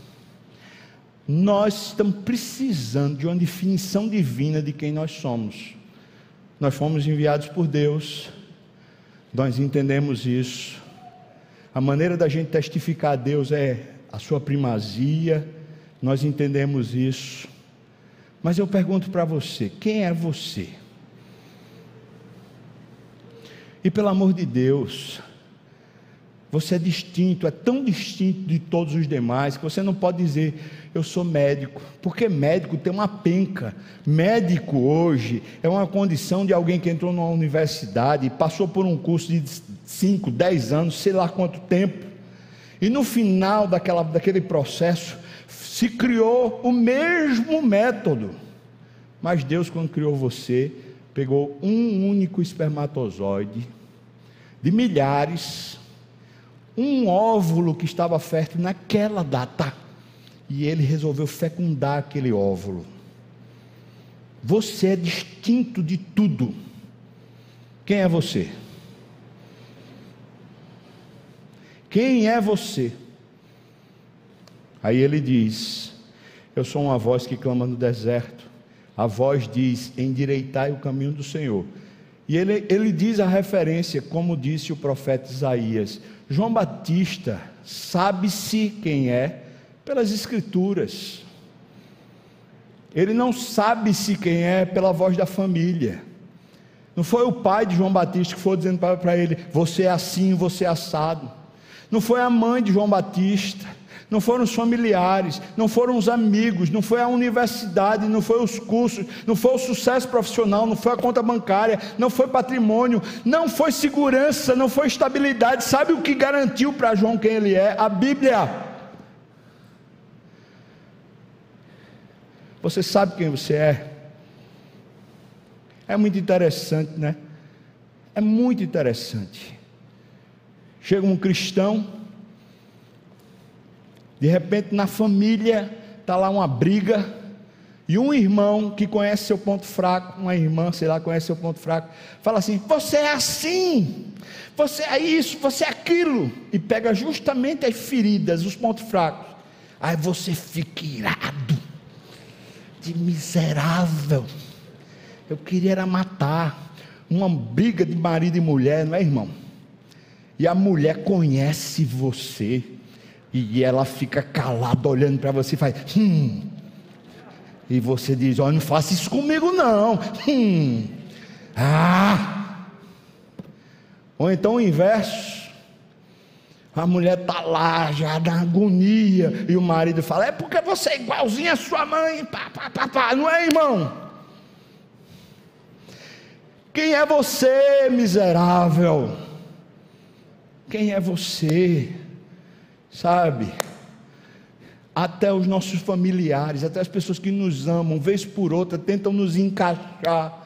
nós estamos precisando de uma definição divina de quem nós somos. Nós fomos enviados por Deus, nós entendemos isso. A maneira da gente testificar a Deus é a sua primazia, nós entendemos isso. Mas eu pergunto para você: quem é você? E pelo amor de Deus, você é distinto, é tão distinto de todos os demais que você não pode dizer eu sou médico, porque médico tem uma penca. Médico hoje é uma condição de alguém que entrou numa universidade passou por um curso de 5, 10 anos, sei lá quanto tempo. E no final daquela, daquele processo, se criou o mesmo método. Mas Deus, quando criou você, pegou um único espermatozoide, de milhares, um óvulo que estava fértil naquela data. E ele resolveu fecundar aquele óvulo. Você é distinto de tudo. Quem é você? Quem é você? Aí ele diz: Eu sou uma voz que clama no deserto. A voz diz: Endireitai o caminho do Senhor. E ele, ele diz a referência, como disse o profeta Isaías: João Batista, sabe-se quem é pelas Escrituras. Ele não sabe-se quem é pela voz da família. Não foi o pai de João Batista que foi dizendo para ele: Você é assim, você é assado. Não foi a mãe de João Batista não foram os familiares, não foram os amigos, não foi a universidade, não foi os cursos, não foi o sucesso profissional, não foi a conta bancária, não foi patrimônio, não foi segurança, não foi estabilidade. Sabe o que garantiu para João quem ele é? A Bíblia. Você sabe quem você é? É muito interessante, né? É muito interessante. Chega um cristão de repente, na família, está lá uma briga, e um irmão que conhece seu ponto fraco, uma irmã, sei lá, conhece seu ponto fraco, fala assim: Você é assim, você é isso, você é aquilo, e pega justamente as feridas, os pontos fracos. Aí você fica irado, de miserável. Eu queria era matar. Uma briga de marido e mulher, não é, irmão? E a mulher conhece você e ela fica calada olhando para você e faz, hum. E você diz: Olha, não faça isso comigo, não. Hum. Ah. Ou então o inverso. A mulher está lá já na agonia. E o marido fala: É porque você é igualzinho a sua mãe. Pá, pá, pá, pá. Não é, irmão? Quem é você, miserável? Quem é você? Sabe? Até os nossos familiares, até as pessoas que nos amam, vez por outra, tentam nos encaixar,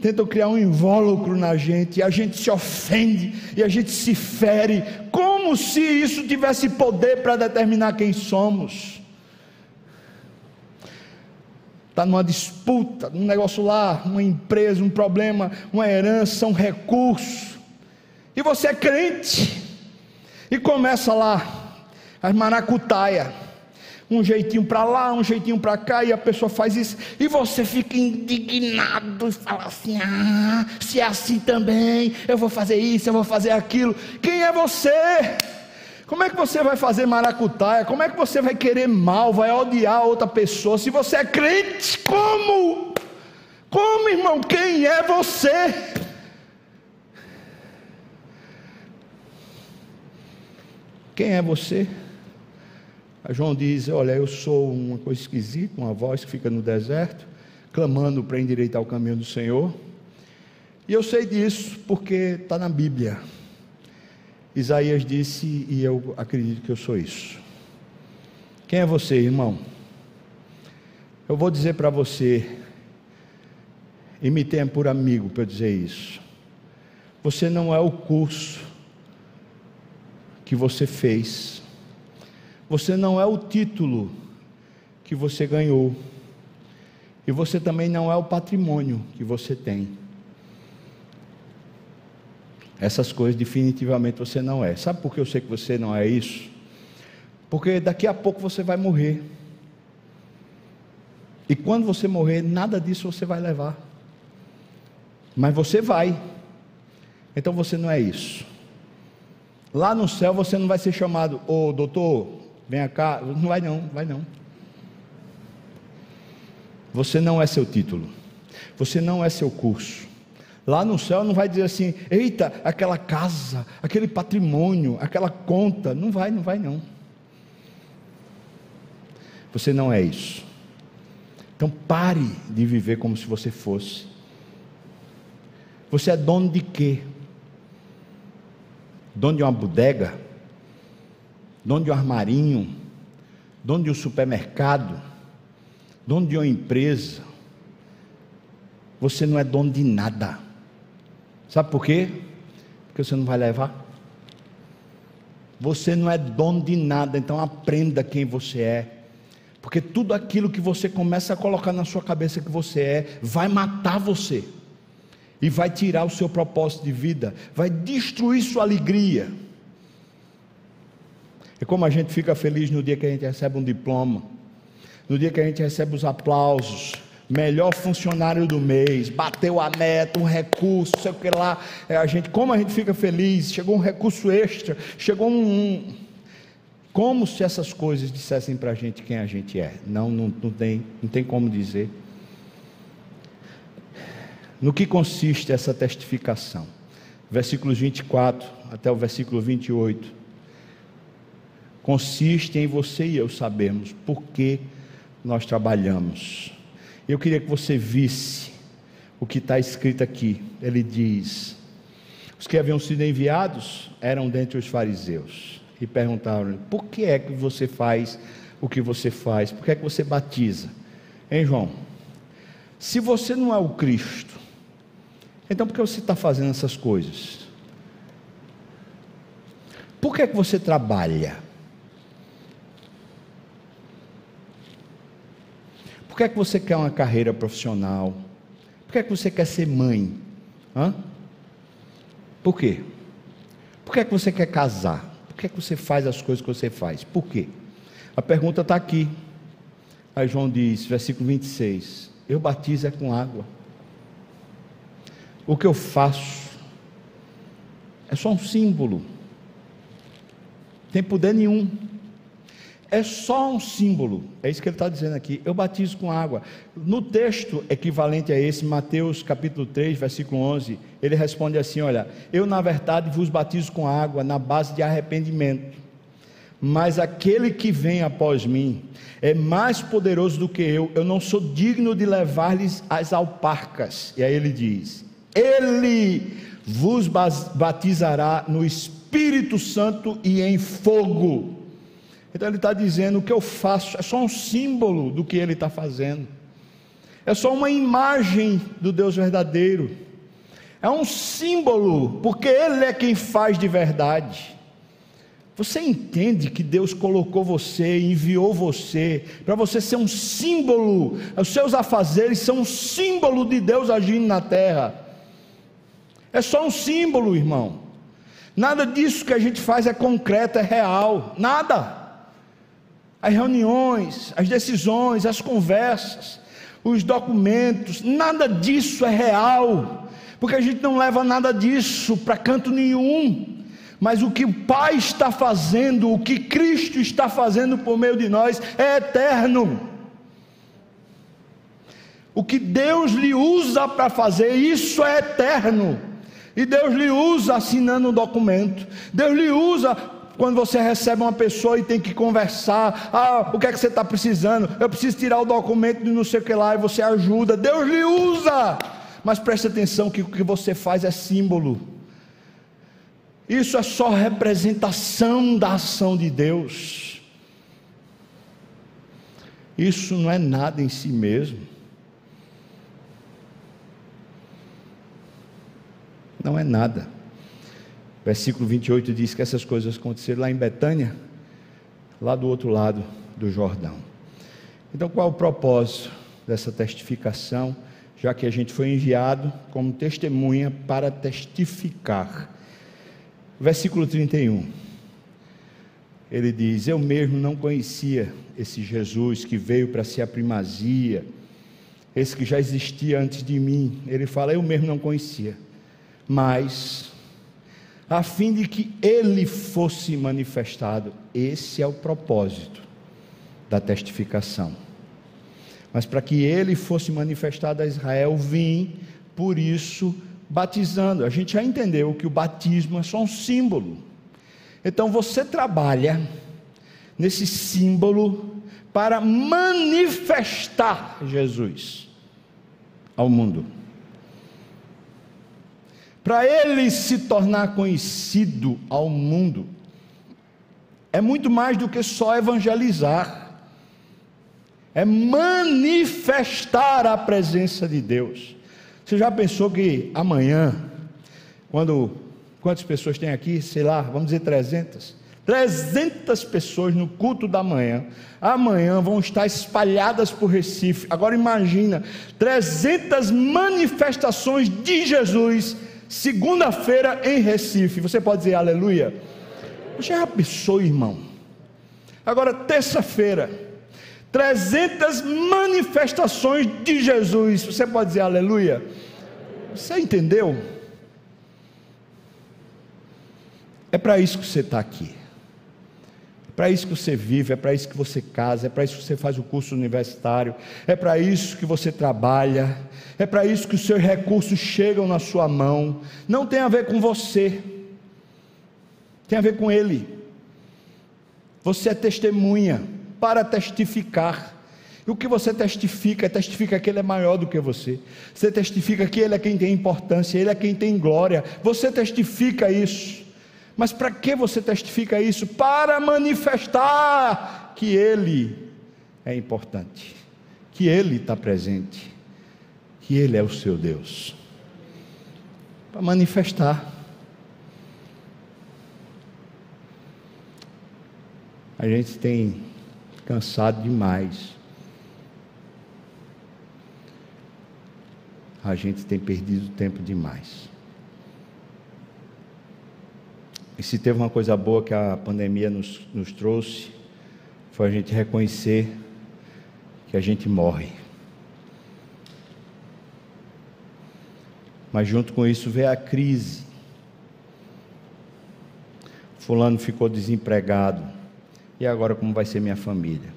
tentam criar um invólucro na gente, e a gente se ofende, e a gente se fere, como se isso tivesse poder para determinar quem somos. Está numa disputa, num negócio lá, uma empresa, um problema, uma herança, um recurso, e você é crente, e começa lá, as maracutaia. Um jeitinho para lá, um jeitinho para cá, e a pessoa faz isso, e você fica indignado e fala assim: ah, se é assim também, eu vou fazer isso, eu vou fazer aquilo. Quem é você? Como é que você vai fazer maracutaia? Como é que você vai querer mal, vai odiar outra pessoa? Se você é crente, como? Como, irmão? Quem é você? Quem é você? João diz: Olha, eu sou uma coisa esquisita, uma voz que fica no deserto, clamando para endireitar o caminho do Senhor. E eu sei disso porque está na Bíblia. Isaías disse, e eu acredito que eu sou isso. Quem é você, irmão? Eu vou dizer para você, e me tenha por amigo para dizer isso. Você não é o curso que você fez. Você não é o título que você ganhou. E você também não é o patrimônio que você tem. Essas coisas definitivamente você não é. Sabe por que eu sei que você não é isso? Porque daqui a pouco você vai morrer. E quando você morrer, nada disso você vai levar. Mas você vai. Então você não é isso. Lá no céu você não vai ser chamado, ô doutor, venha cá. Não vai não, vai não. Você não é seu título. Você não é seu curso. Lá no céu não vai dizer assim, eita, aquela casa, aquele patrimônio, aquela conta. Não vai, não vai não. Você não é isso. Então pare de viver como se você fosse. Você é dono de quê? Dono de uma bodega, dono de um armarinho, dono de um supermercado, dono de uma empresa. Você não é dono de nada. Sabe por quê? Porque você não vai levar. Você não é dono de nada, então aprenda quem você é. Porque tudo aquilo que você começa a colocar na sua cabeça que você é, vai matar você. E vai tirar o seu propósito de vida, vai destruir sua alegria. É como a gente fica feliz no dia que a gente recebe um diploma, no dia que a gente recebe os aplausos, melhor funcionário do mês, bateu a meta, um recurso, sei o que lá. É, a gente, como a gente fica feliz, chegou um recurso extra, chegou um. um como se essas coisas dissessem para a gente quem a gente é. Não, não, não, tem, não tem como dizer. No que consiste essa testificação? Versículos 24 até o versículo 28. Consiste em você e eu sabermos por que nós trabalhamos eu queria que você visse o que está escrito aqui. Ele diz: Os que haviam sido enviados eram dentre os fariseus e perguntaram: Por que é que você faz o que você faz? Por que é que você batiza? Hein, João? Se você não é o Cristo, então por que você está fazendo essas coisas? Por que é que você trabalha? Por que é que você quer uma carreira profissional? Por que é que você quer ser mãe? Hã? Por quê? Por que é que você quer casar? Por que é que você faz as coisas que você faz? Por quê? A pergunta está aqui. Aí João diz, versículo 26: Eu batizo é com água. O que eu faço é só um símbolo. Tem poder nenhum é só um símbolo, é isso que ele está dizendo aqui. Eu batizo com água. No texto equivalente a esse, Mateus capítulo 3, versículo 11, ele responde assim: Olha, eu na verdade vos batizo com água na base de arrependimento, mas aquele que vem após mim é mais poderoso do que eu, eu não sou digno de levar-lhes as alparcas. E aí ele diz: Ele vos batizará no Espírito Santo e em fogo. Então ele está dizendo: o que eu faço é só um símbolo do que ele está fazendo, é só uma imagem do Deus verdadeiro, é um símbolo, porque Ele é quem faz de verdade. Você entende que Deus colocou você, enviou você, para você ser um símbolo, os seus afazeres são um símbolo de Deus agindo na terra. É só um símbolo, irmão. Nada disso que a gente faz é concreto, é real. Nada as reuniões, as decisões, as conversas, os documentos, nada disso é real, porque a gente não leva nada disso para canto nenhum. Mas o que o Pai está fazendo, o que Cristo está fazendo por meio de nós é eterno. O que Deus lhe usa para fazer, isso é eterno. E Deus lhe usa assinando um documento. Deus lhe usa quando você recebe uma pessoa e tem que conversar, ah, o que é que você está precisando? Eu preciso tirar o documento de não sei o que lá, e você ajuda, Deus lhe usa. Mas preste atenção que o que você faz é símbolo. Isso é só representação da ação de Deus. Isso não é nada em si mesmo. Não é nada. Versículo 28 diz que essas coisas aconteceram lá em Betânia, lá do outro lado do Jordão. Então, qual é o propósito dessa testificação? Já que a gente foi enviado como testemunha para testificar. Versículo 31. Ele diz: Eu mesmo não conhecia esse Jesus que veio para ser a primazia, esse que já existia antes de mim. Ele fala: Eu mesmo não conhecia, mas a fim de que ele fosse manifestado. Esse é o propósito da testificação. Mas para que ele fosse manifestado a Israel, vim, por isso, batizando. A gente já entendeu que o batismo é só um símbolo. Então você trabalha nesse símbolo para manifestar Jesus ao mundo para ele se tornar conhecido ao mundo, é muito mais do que só evangelizar, é manifestar a presença de Deus. Você já pensou que amanhã, quando quantas pessoas tem aqui, sei lá, vamos dizer 300, 300 pessoas no culto da manhã. Amanhã vão estar espalhadas por Recife. Agora imagina, 300 manifestações de Jesus segunda-feira em Recife. Você pode dizer aleluia? Já pensou, irmão? Agora terça-feira, 300 manifestações de Jesus. Você pode dizer aleluia? Você entendeu? É para isso que você está aqui para isso que você vive, é para isso que você casa, é para isso que você faz o curso universitário, é para isso que você trabalha, é para isso que os seus recursos chegam na sua mão. Não tem a ver com você, tem a ver com Ele. Você é testemunha para testificar. E o que você testifica, testifica que Ele é maior do que você. Você testifica que Ele é quem tem importância, Ele é quem tem glória. Você testifica isso. Mas para que você testifica isso? Para manifestar que Ele é importante, que Ele está presente, que Ele é o seu Deus. Para manifestar. A gente tem cansado demais. A gente tem perdido tempo demais. E se teve uma coisa boa que a pandemia nos, nos trouxe, foi a gente reconhecer que a gente morre. Mas junto com isso veio a crise. Fulano ficou desempregado. E agora como vai ser minha família?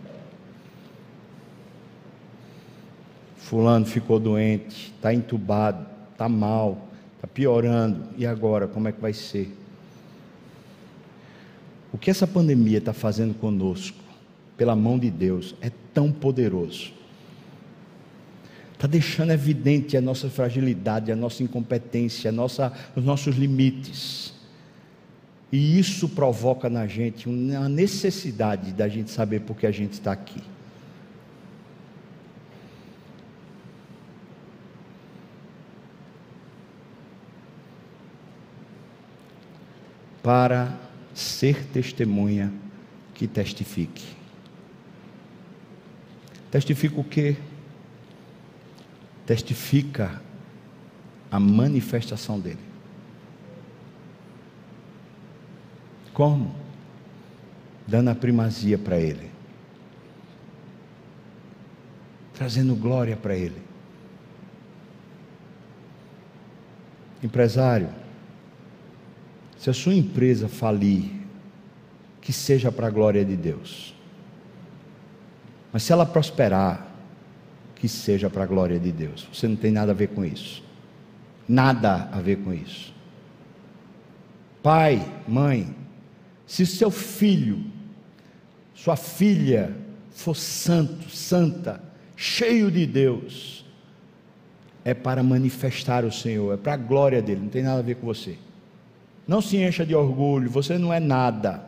Fulano ficou doente, está entubado, está mal, está piorando. E agora como é que vai ser? O que essa pandemia está fazendo conosco, pela mão de Deus, é tão poderoso. Está deixando evidente a nossa fragilidade, a nossa incompetência, a nossa, os nossos limites. E isso provoca na gente uma necessidade da gente saber por que a gente está aqui. Para ser testemunha que testifique. Testifica o quê? Testifica a manifestação dele. Como? Dando a primazia para ele. Trazendo glória para ele. Empresário, se a sua empresa falir, que seja para a glória de Deus. Mas se ela prosperar, que seja para a glória de Deus. Você não tem nada a ver com isso. Nada a ver com isso. Pai, mãe, se seu filho, sua filha for santo, santa, cheio de Deus, é para manifestar o Senhor, é para a glória dele, não tem nada a ver com você. Não se encha de orgulho, você não é nada.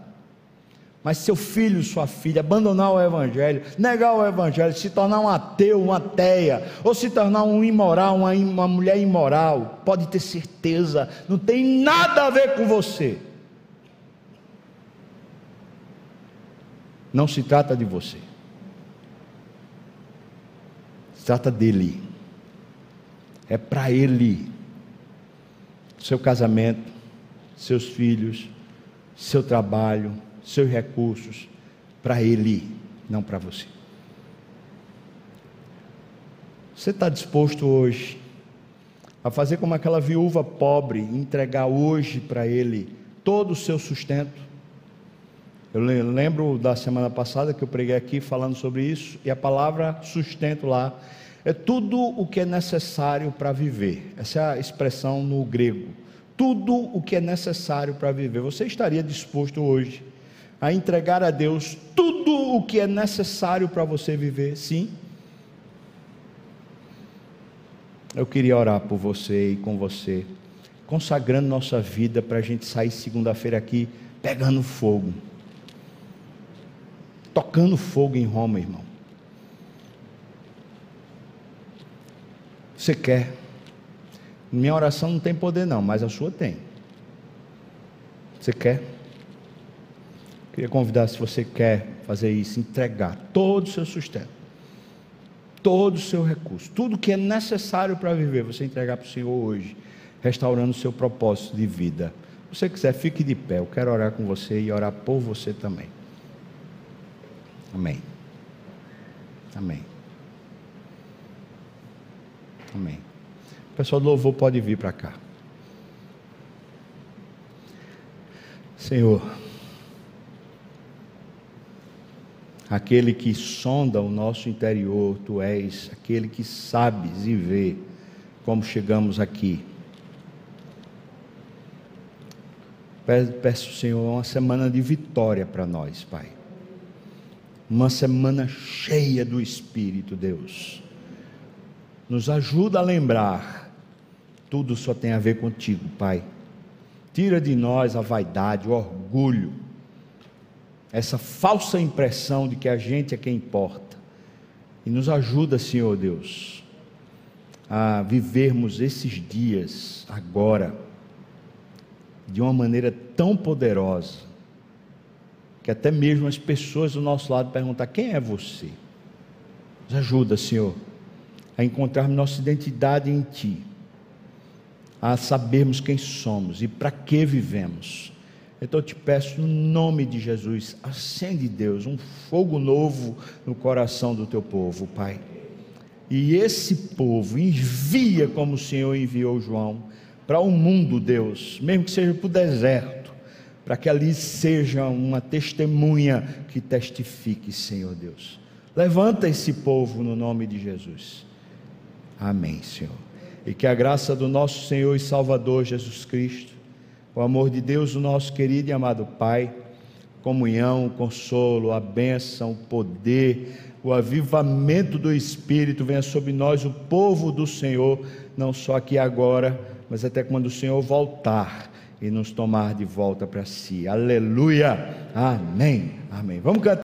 Mas seu filho, sua filha, abandonar o Evangelho, negar o Evangelho, se tornar um ateu, uma ateia, ou se tornar um imoral, uma, uma mulher imoral, pode ter certeza, não tem nada a ver com você. Não se trata de você, se trata dele, é para ele, seu casamento, seus filhos, seu trabalho, seus recursos para Ele, não para você. Você está disposto hoje a fazer como aquela viúva pobre, entregar hoje para Ele todo o seu sustento? Eu lembro da semana passada que eu preguei aqui falando sobre isso, e a palavra sustento lá é tudo o que é necessário para viver. Essa é a expressão no grego tudo o que é necessário para viver. Você estaria disposto hoje a entregar a Deus tudo o que é necessário para você viver? Sim. Eu queria orar por você e com você, consagrando nossa vida para a gente sair segunda-feira aqui pegando fogo, tocando fogo em Roma, irmão. Você quer? Minha oração não tem poder, não, mas a sua tem. Você quer? Queria convidar, se você quer fazer isso, entregar todo o seu sustento, todo o seu recurso, tudo que é necessário para viver, você entregar para o Senhor hoje, restaurando o seu propósito de vida. Se você quiser, fique de pé. Eu quero orar com você e orar por você também. Amém. Amém. Amém. O pessoal do louvor pode vir para cá. Senhor, aquele que sonda o nosso interior, tu és aquele que sabes e vê como chegamos aqui. Peço, Senhor, uma semana de vitória para nós, Pai. Uma semana cheia do Espírito, Deus. Nos ajuda a lembrar, tudo só tem a ver contigo, Pai. Tira de nós a vaidade, o orgulho, essa falsa impressão de que a gente é quem importa. E nos ajuda, Senhor Deus, a vivermos esses dias agora de uma maneira tão poderosa, que até mesmo as pessoas do nosso lado perguntam: quem é você? Nos ajuda, Senhor, a encontrarmos nossa identidade em Ti, a sabermos quem somos e para que vivemos. Então eu te peço, no nome de Jesus, acende, Deus, um fogo novo no coração do teu povo, Pai. E esse povo envia como o Senhor enviou João para o mundo, Deus, mesmo que seja para o deserto, para que ali seja uma testemunha que testifique, Senhor Deus. Levanta esse povo no nome de Jesus. Amém, Senhor. E que a graça do nosso Senhor e Salvador Jesus Cristo, o amor de Deus, o nosso querido e amado Pai, comunhão, consolo, a bênção, o poder, o avivamento do Espírito venha sobre nós, o povo do Senhor, não só aqui agora, mas até quando o Senhor voltar e nos tomar de volta para si. Aleluia. Amém. Amém. Vamos cantar.